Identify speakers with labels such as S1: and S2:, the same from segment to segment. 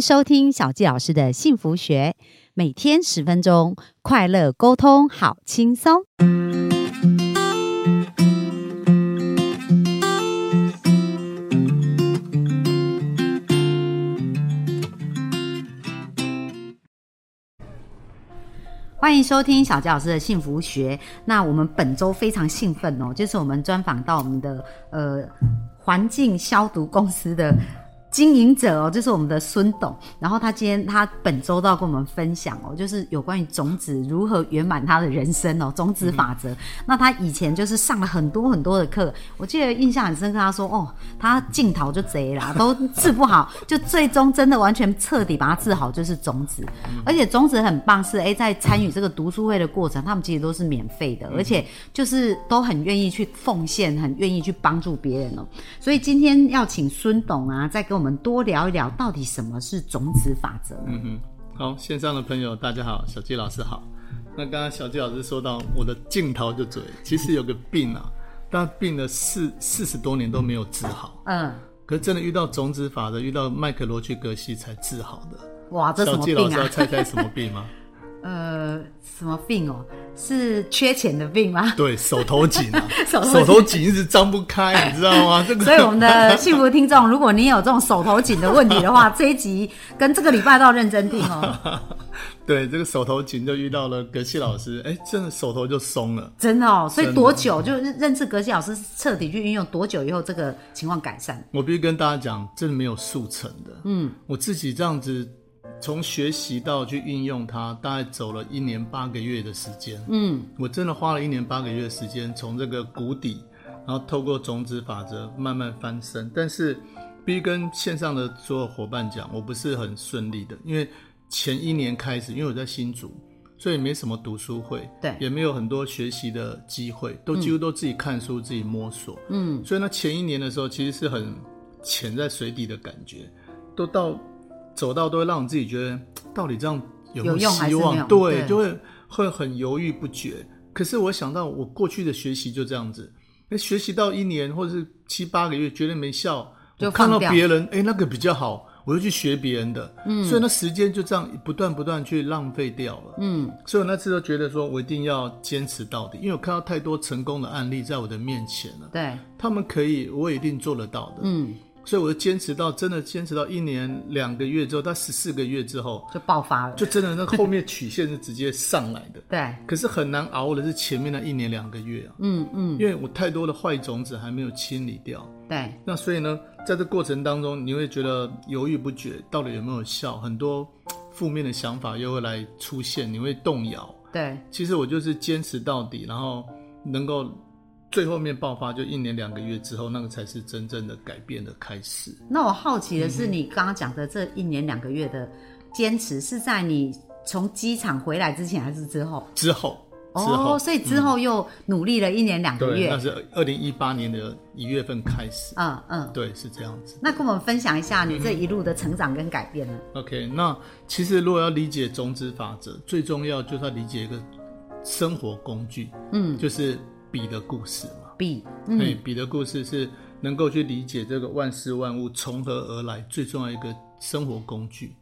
S1: 收听小纪老师的幸福学，每天十分钟，快乐沟通，好轻松。欢迎收听小纪老师的幸福学。那我们本周非常兴奋哦，就是我们专访到我们的呃环境消毒公司的。经营者哦，就是我们的孙董。然后他今天他本周都要跟我们分享哦，就是有关于种子如何圆满他的人生哦，种子法则。那他以前就是上了很多很多的课，我记得印象很深刻。他说哦，他镜头就贼啦，都治不好，就最终真的完全彻底把它治好，就是种子。而且种子很棒，是哎，在参与这个读书会的过程，他们其实都是免费的，而且就是都很愿意去奉献，很愿意去帮助别人哦。所以今天要请孙董啊，再跟我们多聊一聊，到底什么是种子法则？
S2: 嗯哼，好，线上的朋友大家好，小季老师好。那刚刚小季老师说到我的镜头就嘴，其实有个病啊，但病了四四十多年都没有治好。嗯，可是真的遇到种子法则，遇到麦克罗去格西才治好的。
S1: 哇，这什么病
S2: 啊？小季老师要猜猜什么病吗？
S1: 呃，什么病哦？是缺钱的病吗？
S2: 对手头紧啊，手头紧一直张不开，你知道吗？这个，
S1: 所以我们的 幸福听众，如果你有这种手头紧的问题的话，这一集跟这个礼拜都要认真听哦。
S2: 对，这个手头紧就遇到了格西老师，哎，真的手头就松了，
S1: 真的哦。所以多久就认识格西老师，彻底去运用多久以后，这个情况改善？
S2: 我必须跟大家讲，真的没有速成的。嗯，我自己这样子。从学习到去运用它，大概走了一年八个月的时间。嗯，我真的花了一年八个月的时间，从这个谷底，然后透过种子法则慢慢翻身。但是，必须跟线上的所有伙伴讲，我不是很顺利的，因为前一年开始，因为我在新竹，所以没什么读书会，
S1: 对，
S2: 也没有很多学习的机会，都几乎都自己看书、自己摸索。嗯，所以呢，前一年的时候，其实是很潜在水底的感觉，都到。走到都会让你自己觉得，到底这样有没有希望？对，就会会很犹豫不决。可是我想到我过去的学习就这样子，那学习到一年或者是七八个月，觉得没效，就看到别人哎那个比较好，我就去学别人的。嗯，所以那时间就这样不断不断去浪费掉了。嗯，所以我那次都觉得说我一定要坚持到底，因为我看到太多成功的案例在我的面前了。
S1: 对，
S2: 他们可以，我也一定做得到的。嗯。所以我就坚持到真的坚持到一年两个月之后，到十四个月之后
S1: 就爆发了，
S2: 就真的那后面曲线是直接上来的。
S1: 对，
S2: 可是很难熬的是前面那一年两个月啊。嗯嗯，因为我太多的坏种子还没有清理掉。
S1: 对，
S2: 那所以呢，在这过程当中，你会觉得犹豫不决，到底有没有效？很多负面的想法又会来出现，你会动摇。
S1: 对，
S2: 其实我就是坚持到底，然后能够。最后面爆发就一年两个月之后，那个才是真正的改变的开始。
S1: 那我好奇的是，你刚刚讲的这一年两个月的坚持，是在你从机场回来之前还是之后？
S2: 之后。哦，
S1: 所以之后又努力了一年两个月。
S2: 那是二零一八年的一月份开始。嗯嗯，对，是这样子。
S1: 那跟我们分享一下你这一路的成长跟改变呢
S2: ？OK，那其实如果要理解种子法则，最重要就是要理解一个生活工具。嗯，就是。笔的故事嘛，
S1: 笔，
S2: 对，笔的故事是能够去理解这个万事万物从何而来最重要一个生活工具。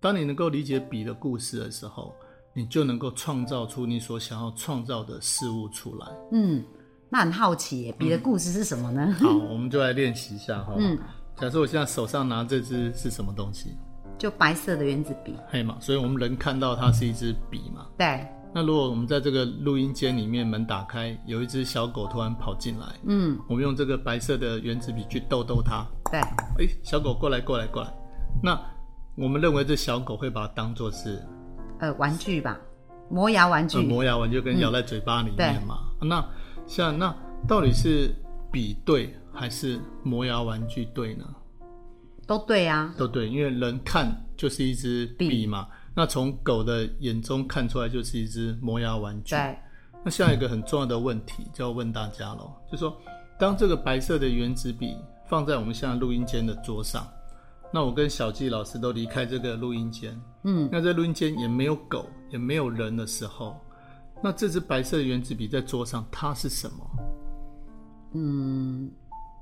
S2: 当你能够理解笔的故事的时候，你就能够创造出你所想要创造的事物出来。
S1: 嗯，那很好奇，笔的故事是什么呢？
S2: 好，我们就来练习一下哈。嗯，假设我现在手上拿这支是什么东西？
S1: 就白色的原子笔，
S2: 嘿嘛，所以我们人看到它是一支笔嘛。
S1: 对。
S2: 那如果我们在这个录音间里面门打开，有一只小狗突然跑进来，嗯，我们用这个白色的原子笔去逗逗它，
S1: 对，
S2: 哎，小狗过来过来过来，那我们认为这小狗会把它当做是，
S1: 呃，玩具吧，磨牙玩具，
S2: 磨牙玩具跟咬在嘴巴里面嘛。那像那到底是笔对还是磨牙玩具对呢？
S1: 都对啊，
S2: 都对，因为人看就是一支笔嘛。那从狗的眼中看出来就是一只磨牙玩具。
S1: 对。
S2: 那下一个很重要的问题就要问大家喽，就说当这个白色的原子笔放在我们现在录音间的桌上，那我跟小纪老师都离开这个录音间，嗯，那在录音间也没有狗也没有人的时候，那这支白色的原子笔在桌上它是什么？
S1: 嗯，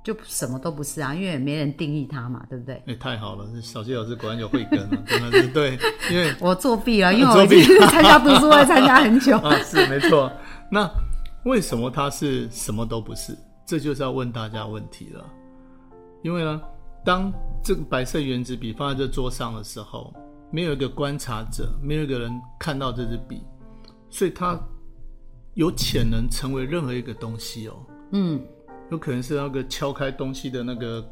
S1: 就什么都不是啊，因为也没人定义它嘛，对不对？
S2: 哎、太好了，小谢老师果然有慧根啊，真的是对，因为
S1: 我作弊了，因为我参加读书会参加很久。
S2: 啊，是没错。那为什么它是什么都不是？这就是要问大家问题了。因为呢，当这个白色原子笔放在这桌上的时候，没有一个观察者，没有一个人看到这支笔，所以它有潜能成为任何一个东西哦。
S1: 嗯，
S2: 有可能是那个敲开东西的那个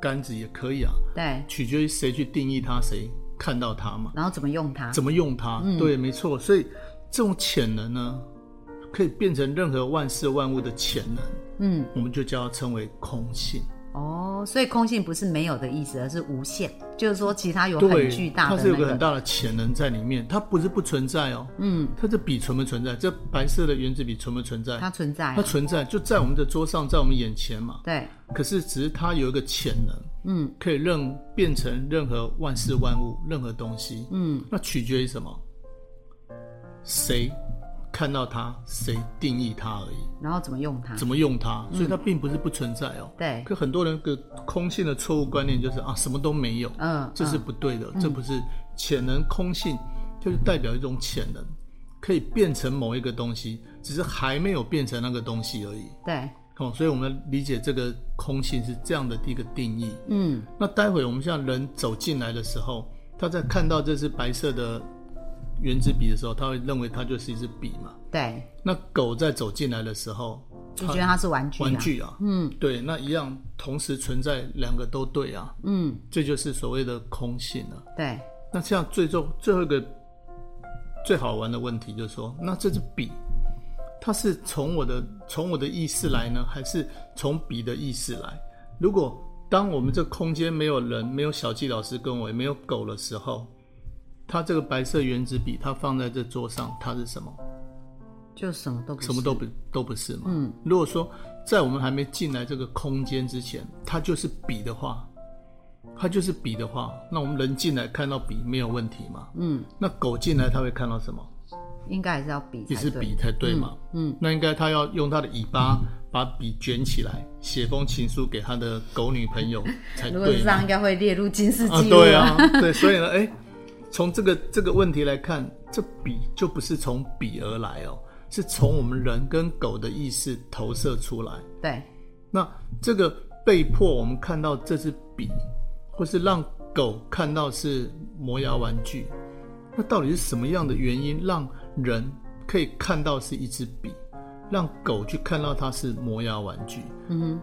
S2: 杆子也可以啊，
S1: 对。
S2: 取决于谁去定义它，谁看到它嘛。
S1: 然后怎么用它？
S2: 怎么用它？对，没错。所以这种潜能呢，可以变成任何万事万物的潜能，
S1: 嗯，
S2: 我们就叫它称为空性。
S1: 哦，所以空性不是没有的意思，而是无限，就是说其他有很巨，大
S2: 它
S1: 的那个。
S2: 是有个很大的潜能在里面，它不是不存在哦。
S1: 嗯，
S2: 它这笔存不存在？这白色的原子笔存不存在？
S1: 它存在
S2: 它。存在，就在我们的桌上，在我们眼前嘛。
S1: 对，
S2: 可是只是它有一个潜能，
S1: 嗯
S2: 可以任变成任何万事万物、任何东西。
S1: 嗯，
S2: 那取决于什么？谁看到它，谁定义它而已。
S1: 然后怎么用它？
S2: 怎么用它，所以它并不是不存在哦。
S1: 对，
S2: 可很多人个空性的错误观念就是啊，什么都没有，
S1: 嗯，
S2: 这是
S1: 嗯
S2: 不对的。这不是潜能空性，就是代表一种潜能，可以变成某一个东西，只是还没有变成那个东西而已。
S1: 对，
S2: 哦，所以我们理解这个空性是这样的一个定义。
S1: 嗯
S2: 那待会我们像人走进来的时候，他在看到这是白色的圆珠笔的时候，他会认为它就是一支笔嘛。
S1: 对，
S2: 那狗在走进来的时候，
S1: 就觉得它是玩具、啊。
S2: 玩具啊，
S1: 嗯
S2: 对，那一样同时存在，两个都对啊，
S1: 嗯，
S2: 这就是所谓的空性啊。
S1: 对，
S2: 那像最终最后一个最好玩的问题就是说，那这支笔，它是从我的从我的意识来呢，还是从笔的意识来？如果当我们这空间没有人，没有小纪老师跟我，也没有狗的时候，它这个白色原子笔，它放在这桌上，它是什么？
S1: 就什么都不是
S2: 什么都不都不是嘛。
S1: 嗯，
S2: 如果说在我们还没进来这个空间之前，它就是笔的话，它就是笔的话，那我们人进来看到笔没有问题嘛？
S1: 嗯，
S2: 那狗进来它会看到什么？
S1: 应该还是要比才对
S2: 也是笔才对嘛？
S1: 嗯，
S2: 那应该它要用它的尾巴把笔卷起来，写封情书给他的狗女朋友才
S1: 如果是这样，应该会列入金氏
S2: 啊，
S1: 纪录、
S2: 对啊，对，所以呢，哎，从这个这个问题来看，这笔就不是从笔而来哦，是从我们人跟狗的意识投射出来。
S1: 对，
S2: 那这个被迫我们看到这支笔，或是让狗看到是磨牙玩具，那到底是什么样的原因让人可以看到是一支笔，让狗去看到它是磨牙玩具？
S1: 嗯哼，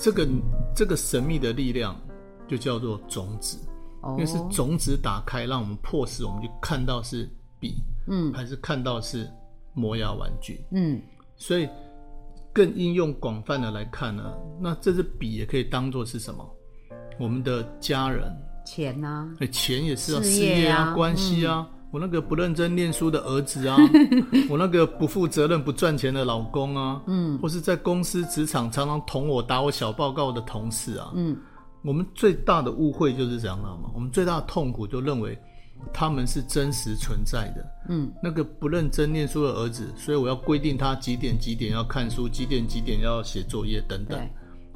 S2: 这个这个神秘的力量就叫做种子。
S1: 哦
S2: 因为是种子打开，让我们迫使我们去看到是笔，
S1: 嗯
S2: 还是看到是磨牙玩具。
S1: 嗯，
S2: 所以更应用广泛的来看呢，那这支笔也可以当做是什么？我们的家人，
S1: 钱呐、
S2: 哎，钱也是啊，
S1: 事
S2: 事
S1: 业啊
S2: 业啊，关系啊。我那个不认真念书的儿子啊，我那个不负责任、不赚钱的老公啊，嗯，或是在公司职场常常捅我、打我小报告的同事啊，
S1: 嗯，
S2: 我们最大的误会就是这样了嘛，我们最大的痛苦就认为他们是真实存在的，
S1: 嗯，
S2: 那个不认真念书的儿子，所以我要规定他几点几点要看书，几点几点要写作业等等，，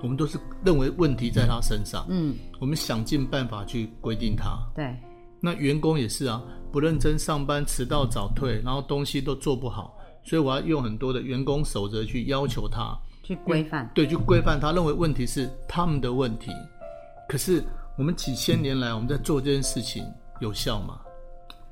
S2: 我们都是认为问题在他身上，
S1: 嗯。
S2: 我们想尽办法去规定他。
S1: 对，
S2: 那员工也是啊，不认真上班，迟到早退，然后东西都做不好，所以我要用很多的员工守则去要求他，
S1: 去规范，
S2: 对，去规范他，认为问题是他们的问题。可是我们几千年来我们在做这件事情有效吗？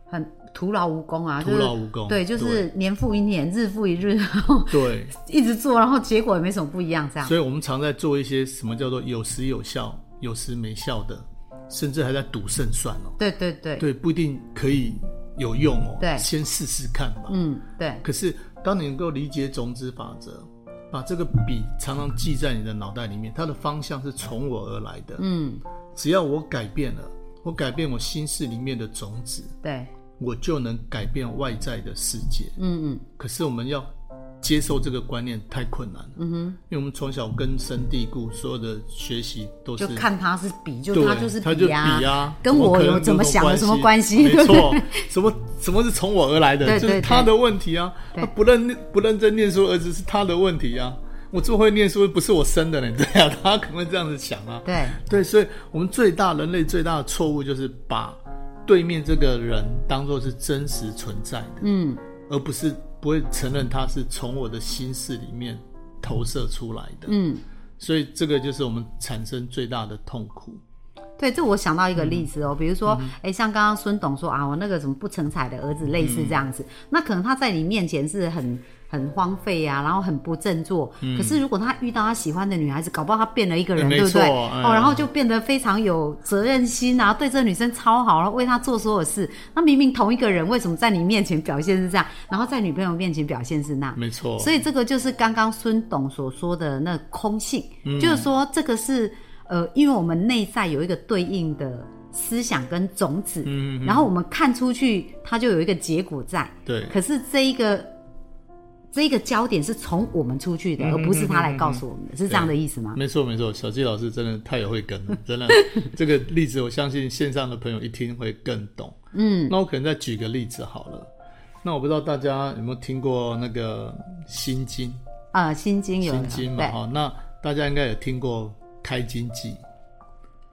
S1: 很徒劳无功啊，
S2: 徒
S1: 就是
S2: 劳无功
S1: 对，就是年复一年，日复一日，然后
S2: 对，
S1: 一直做，然后结果也没什么不一样，这样。
S2: 所以我们常在做一些什么叫做有时有效、有时没效的，甚至还在赌胜算哦。
S1: 对对对，
S2: 对，不一定可以有用哦。
S1: 对
S2: 先试试看吧。
S1: 嗯对，
S2: 可是，当你能够理解种子法则，把这个笔常常记在你的脑袋里面，它的方向是从我而来的。
S1: 嗯
S2: 只要我改变了，我改变我心事里面的种子，
S1: 对，
S2: 我就能改变外在的世界。
S1: 嗯嗯
S2: 可是我们要接受这个观念太困难了，
S1: 嗯哼，
S2: 因为我们从小根深蒂固，所有的学习都是
S1: 就看他是比，就，他就是
S2: 他就
S1: 啊，
S2: 比啊，
S1: 跟我有怎么想有什么关系？
S2: 没错，什么什么是从我而来的，
S1: 对对
S2: 就是他的问题啊。他不认不认真念书，儿子是他的问题啊。我这么会念书不是我生的呢？对啊，他可能会这样子想啊。
S1: 对
S2: 对，所以我们最大人类最大的错误就是把对面这个人当做是真实存在的，
S1: 嗯，
S2: 而不是不会承认他是从我的心事里面投射出来的。
S1: 嗯，
S2: 所以这个就是我们产生最大的痛苦。
S1: 对，这我想到一个例子
S2: 嗯
S1: 哦，比如说，哎、像刚刚孙董说啊，我那个什么不成才的儿子，类似这样子，那可能他在你面前是很很荒废啊，然后很不振作。可是如果他遇到他喜欢的女孩子，搞不好他变了一个人，对不对？
S2: 错
S1: 哦，
S2: 哎
S1: 然后就变得非常有责任心啊，对这个女生超好，然后为她做所有事。那明明同一个人，为什么在你面前表现是这样，然后在女朋友面前表现是那样？
S2: 没错，
S1: 所以这个就是刚刚孙董所说的那空性，就是说这个是呃，因为我们内在有一个对应的思想跟种子，
S2: 嗯，
S1: 然后我们看出去，它就有一个结果在。
S2: 对，
S1: 可是这一个这一个焦点是从我们出去的，而不是他来告诉我们的，是这样的意思吗？
S2: 没错没错，小季老师真的太有慧根了，真的这个例子，我相信线上的朋友一听会更懂。
S1: 嗯，
S2: 那我可能再举个例子好了。那我不知道大家有没有听过那个《心经》
S1: 啊，心经有
S2: 心经嘛哈，那大家应该有听过开经记，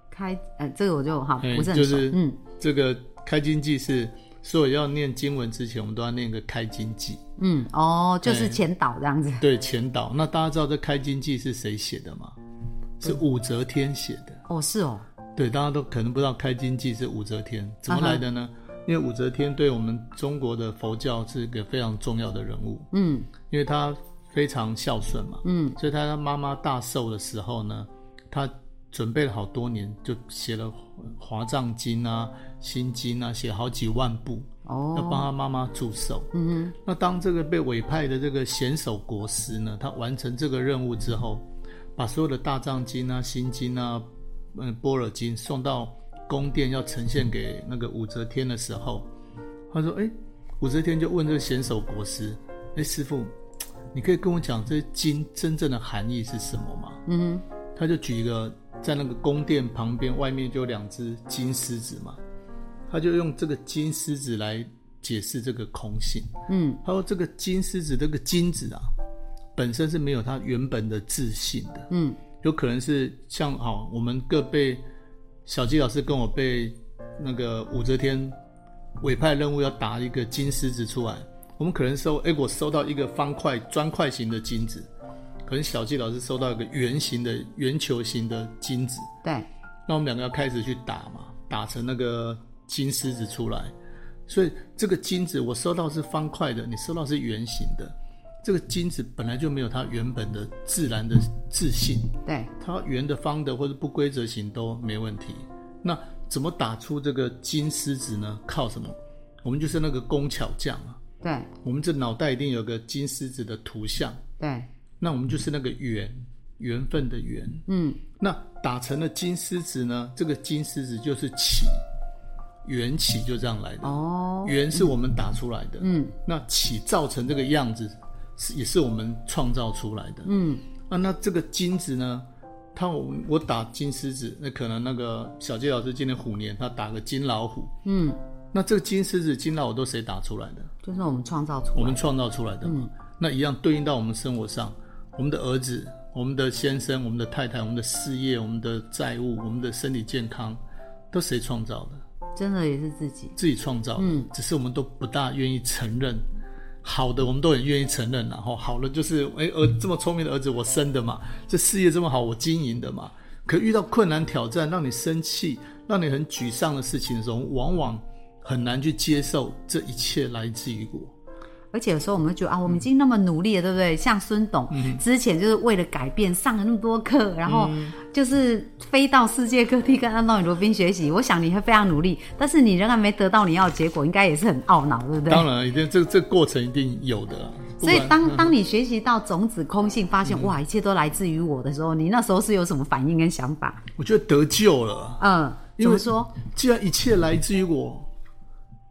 S1: 开呃，这个我就哈
S2: 哎
S1: 不是很熟，
S2: 就是
S1: 嗯
S2: 这个开经记是所以要念经文之前，我们都要念个开经记，
S1: 嗯哦，就是
S2: 哎
S1: 前导这样子，
S2: 对，前导。那大家知道这开经记是谁写的吗？是武则天写的。
S1: 哦是哦，
S2: 对，大家都可能不知道开经记是武则天。怎么来的呢？
S1: 嗯
S2: 因为武则天对我们中国的佛教是一个非常重要的人物，
S1: 嗯。
S2: 因为她非常孝顺嘛，
S1: 嗯。
S2: 所以她妈妈大寿的时候呢，她准备了好多年，就写了《华藏经》啊、《心经》啊，写好几万部，
S1: 哦，
S2: 要帮他妈妈祝寿。
S1: 嗯
S2: 那当这个被委派的这个贤守国师呢，他完成这个任务之后，把所有的大藏经啊、心经啊、嗯般若经送到宫殿要呈现给那个武则天的时候，他说：“哎，武则天就问这个贤守国师，哎，师傅，你可以跟我讲这经真正的含义是什么吗？”
S1: 嗯
S2: 他就举一个在那个宫殿旁边，外面就有两只金狮子嘛，他就用这个金狮子来解释这个空性。
S1: 嗯。
S2: 他说这个金狮子这个金子啊，本身是没有它原本的自信的，
S1: 嗯。
S2: 有可能是像好，我们各被小鸡老师跟我被那个武则天委派任务要打一个金狮子出来，我们可能收，哎，我收到一个方块砖块型的金子，可能小季老师收到一个圆形的圆球形的金子，
S1: 对，
S2: 那我们两个要开始去打嘛，打成那个金狮子出来。所以这个金子我收到是方块的，你收到是圆形的。这个金子本来就没有它原本的自然的自信，
S1: 对，
S2: 它圆的、方的或者不规则形都没问题。那怎么打出这个金狮子呢？靠什么？我们就是那个工巧匠啊。
S1: 对，
S2: 我们这脑袋一定有个金狮子的图像，
S1: 对，
S2: 那我们就是那个缘，缘分的缘。
S1: 嗯
S2: 那打成了金狮子呢？这个金狮子就是起，缘起就这样来的。
S1: 哦，
S2: 缘是我们打出来的，
S1: 嗯
S2: 那起造成这个样子，是也是我们创造出来的。
S1: 嗯
S2: 啊，那这个金子呢？他我我打金狮子，那可能那个小杰老师今年虎年，他打个金老虎。
S1: 嗯，
S2: 那这个金狮子、金老虎都谁打出来的？
S1: 就是我们创造出来的，
S2: 我们创造出来的嘛。那一样对应到我们生活上，我们的儿子、我们的先生、我们的太太、我们的事业、我们的债务、我们的身体健康，都谁创造的？
S1: 真的也是自己，
S2: 自己创造的。只是我们都不大愿意承认。好的，我们都很愿意承认，然后好了就是，哎，儿这么聪明的儿子我生的嘛，这事业这么好我经营的嘛。可遇到困难挑战，让你生气，让你很沮丧的事情的时候，往往很难去接受这一切来自于我。
S1: 而且有时候我们会觉得啊，我们已经那么努力了，对不对？像孙董、之前就是为了改变上了那么多课，然后就是飞到世界各地跟安东尼罗宾学习。我想你会非常努力，但是你仍然没得到你要的结果，应该也是很懊恼，对不对？
S2: 当然，一定这这个过程一定有的
S1: 所以当当你学习到种子空性，发现、哇，一切都来自于我的时候，你那时候是有什么反应跟想法？
S2: 我觉得得救了。
S1: 嗯，怎么说？
S2: 既然一切来自于我，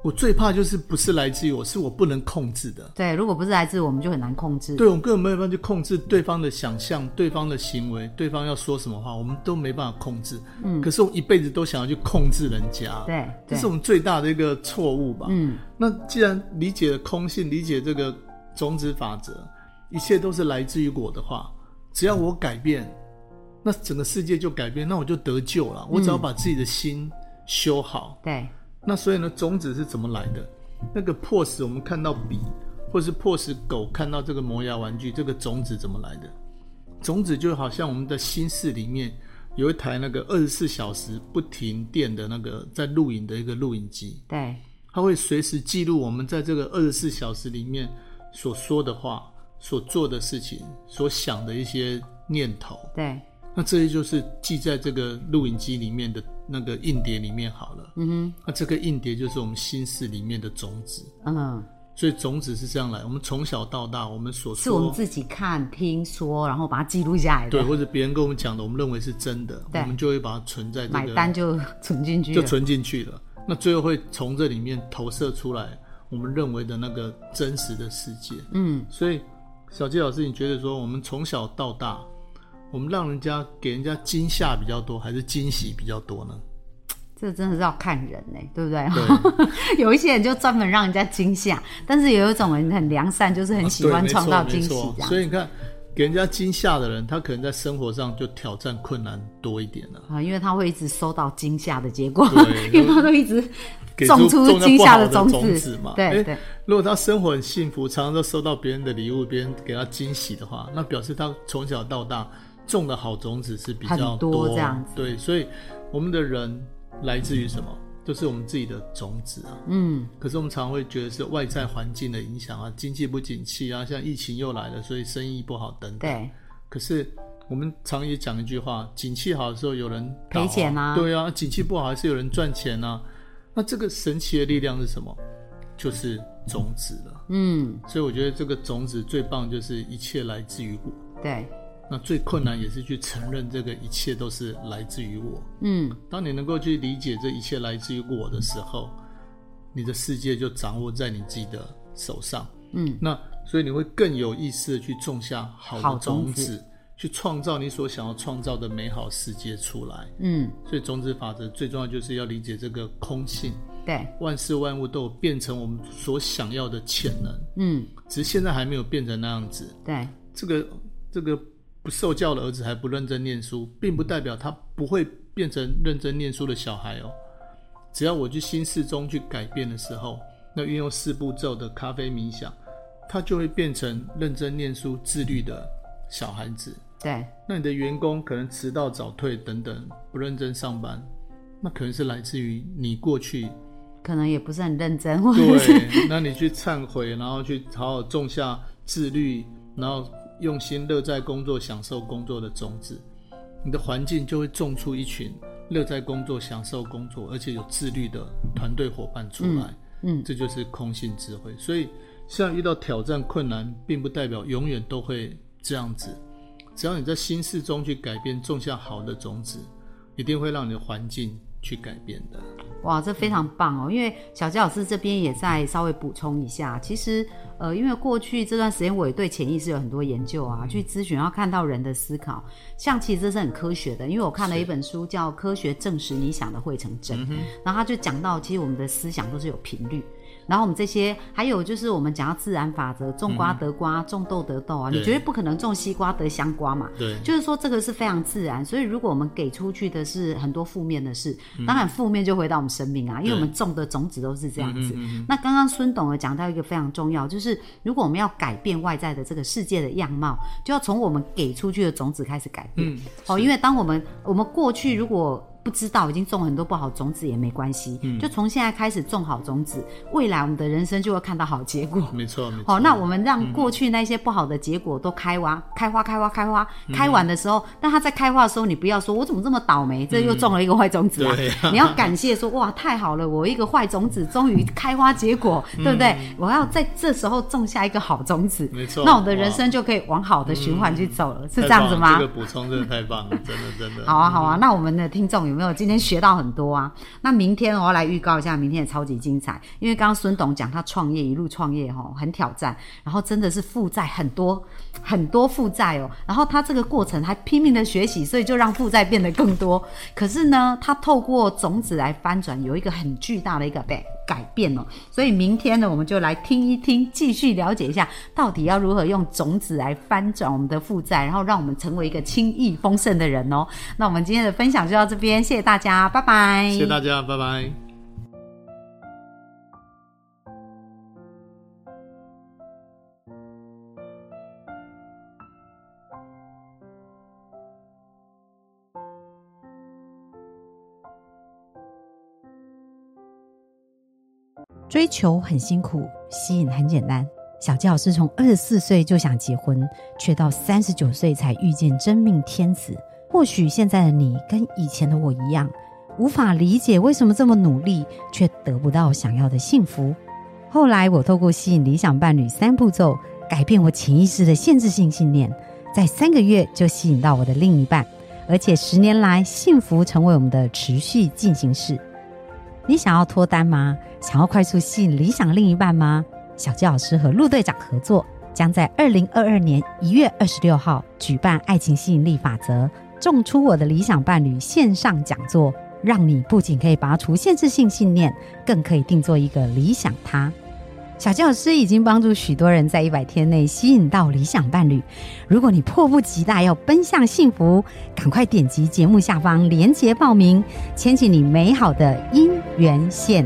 S2: 我最怕就是不是来自于我，是我不能控制的。
S1: 对，如果不是来自我们，就很难控制。
S2: 对，我们根本没有办法去控制对方的想象、对方的行为、对方要说什么话，我们都没办法控制。嗯，可是我们一辈子都想要去控制人家，
S1: 对对
S2: 这是我们最大的一个错误吧。
S1: 嗯，
S2: 那既然理解了空性，理解这个种子法则，一切都是来自于我的话，只要我改变，那整个世界就改变，那我就得救了。我只要把自己的心修好。
S1: 对，
S2: 那所以呢，种子是怎么来的？那个迫使我们看到笔，或是迫使狗看到这个磨牙玩具，这个种子怎么来的？种子就好像我们的心室里面有一台那个二十四小时不停电的那个在录影的一个录影机，
S1: 对，
S2: 它会随时记录我们在这个二十四小时里面所说的话、所做的事情、所想的一些念头。
S1: 对，
S2: 那这些就是记在这个录影机里面的那个硬碟里面好了。
S1: 嗯哼，
S2: 那这个硬碟就是我们心事里面的种子。
S1: 嗯，
S2: 所以种子是这样来，我们从小到大，我们所
S1: 是我们自己看、听说，然后把它记录下来的。
S2: 对，或者别人跟我们讲的，我们认为是真的，
S1: 对
S2: 我们就会把它存在这
S1: 买
S2: 个，
S1: 单就存进去了。
S2: 就存进去了。那最后会从这里面投射出来我们认为的那个真实的世界。
S1: 嗯，
S2: 所以小季老师，你觉得说我们从小到大，我们让人家给人家惊吓比较多，还是惊喜比较多呢？
S1: 这真的是要看人呢、对不对？
S2: 对
S1: 有一些人就专门让人家惊吓，但是有一种人很良善，就是很喜欢
S2: 对
S1: 创造惊喜。
S2: 所以你看，给人家惊吓的人，他可能在生活上就挑战困难多一点了。
S1: 啊，因为他会一直收到惊吓的结果，因为他都一直
S2: 给
S1: 种出
S2: 种
S1: 惊吓
S2: 的
S1: 种
S2: 种子嘛。诶
S1: 对对，
S2: 如果他生活很幸福，常常都收到别人的礼物，别人给他惊喜的话，那表示他从小到大种的好种子是比较
S1: 很多这样子
S2: 对，所以我们的人来自于什么？就是我们自己的种子啊。
S1: 嗯，
S2: 可是我们常常会觉得是外在环境的影响啊，经济不景气啊，像疫情又来了，所以生意不好等等。
S1: 对，
S2: 可是我们常也讲一句话：景气好的时候有人倒
S1: 赔钱啊
S2: 对啊；景气不好还是有人赚钱啊。那这个神奇的力量是什么？就是种子了。
S1: 嗯，
S2: 所以我觉得这个种子最棒，就是一切来自于我。
S1: 对，
S2: 那最困难也是去承认这个一切都是来自于我。
S1: 嗯，
S2: 当你能够去理解这一切来自于我的时候，你的世界就掌握在你自己的手上。
S1: 嗯，
S2: 那所以你会更有意识的去种下好
S1: 好
S2: 的种
S1: 子，
S2: 去创造你所想要创造的美好世界出来。
S1: 嗯，
S2: 所以种子法则最重要就是要理解这个空性，
S1: 对，
S2: 万事万物都有变成我们所想要的潜能，
S1: 嗯，
S2: 只是现在还没有变成那样子。
S1: 对，
S2: 这个这个不受教的儿子还不认真念书，并不代表他不会变成认真念书的小孩哦。只要我去心事中去改变的时候，那运用四步骤的咖啡冥想，他就会变成认真念书、自律的小孩子。
S1: 对，
S2: 那你的员工可能迟到、早退等等，不认真上班，那可能是来自于你过去
S1: 可能也不是很认真，
S2: 对，那你去忏悔，然后去好好种下自律，然后用心乐在工作、享受工作的种子，你的环境就会种出一群乐在工作、享受工作，而且有自律的团队伙伴出来。
S1: 嗯，
S2: 这就是空性智慧。所以，现在遇到挑战、困难，并不代表永远都会这样子。只要你在心事中去改变，种下好的种子，一定会让你的环境去改变的。
S1: 哇，这非常棒哦！因为小杰老师这边也在稍微补充一下，其实呃，因为过去这段时间我也对潜意识有很多研究啊，去咨询，然后看到人的思考，像其实这是很科学的，因为我看了一本书叫《科学证实你想的会成真》，然后他就讲到，其实我们的思想都是有频率。然后我们这些，还有就是我们讲到自然法则，种瓜得瓜，种豆得豆啊，你
S2: 对
S1: 绝对不可能种西瓜得香瓜嘛。
S2: 对，
S1: 就是说这个是非常自然，所以如果我们给出去的是很多负面的事，
S2: 嗯
S1: 当然负面就回到我们生命啊，因为我们种的种子都是这样
S2: 嗯
S1: 子。那刚刚孙董有讲到一个非常重要，就是如果我们要改变外在的这个世界的样貌，就要从我们给出去的种子开始改变。
S2: 嗯，
S1: 哦，因为当我们我们过去如果不知道已经种很多不好种子也没关系，
S2: 嗯
S1: 就从现在开始种好种子，未来我们的人生就会看到好结果。
S2: 没错。
S1: 好，那我们让过去那些不好的结果都开花、开花、开花、开花，开完的时候，但它在开花的时候，你不要说我怎么这么倒霉，这又种了一个坏种子啊！
S2: 对
S1: 你要感谢说哇，太好了，我一个坏种子终于开花结果，对不对？我要在这时候种下一个好种子，
S2: 没错
S1: 那我的人生就可以往好的循环去走了，是这样子吗？
S2: 这个补充真的太棒了，真的真的。
S1: 好啊，好啊，那我们的听众有没有今天学到很多啊？那明天我要来预告一下，明天也超级精彩，因为刚刚孙董讲他创业一路创业哈，很挑战，然后真的是负债很多很多负债哦，然后他这个过程还拼命的学习，所以就让负债变得更多。可是呢，他透过种子来翻转，有一个很巨大的一个背改变哦。所以明天呢，我们就来听一听，继续了解一下，到底要如何用种子来翻转我们的负债，然后让我们成为一个轻易丰盛的人哦。那我们今天的分享就到这边，谢谢大家，拜拜。
S2: 谢谢大家，拜拜。
S1: 追求很辛苦，吸引很简单。小纪老师从二十四岁就想结婚，却到三十九岁才遇见真命天子。或许现在的你跟以前的我一样，无法理解为什么这么努力却得不到想要的幸福。后来我透过吸引理想伴侣三步骤，改变我潜意识的限制性信念，在三个月就吸引到我的另一半，而且十年来幸福成为我们的持续进行式。你想要脱单吗？想要快速吸引理想另一半吗？小鸡老师和陆队长合作，将在二零二二年一月二十六号举办《爱情吸引力法则：种出我的理想伴侣》线上讲座，让你不仅可以拔除限制性信念，更可以定做一个理想他。小教师已经帮助许多人在一百天内吸引到理想伴侣。如果你迫不及待要奔向幸福，赶快点击节目下方链接报名，牵起你美好的姻缘线。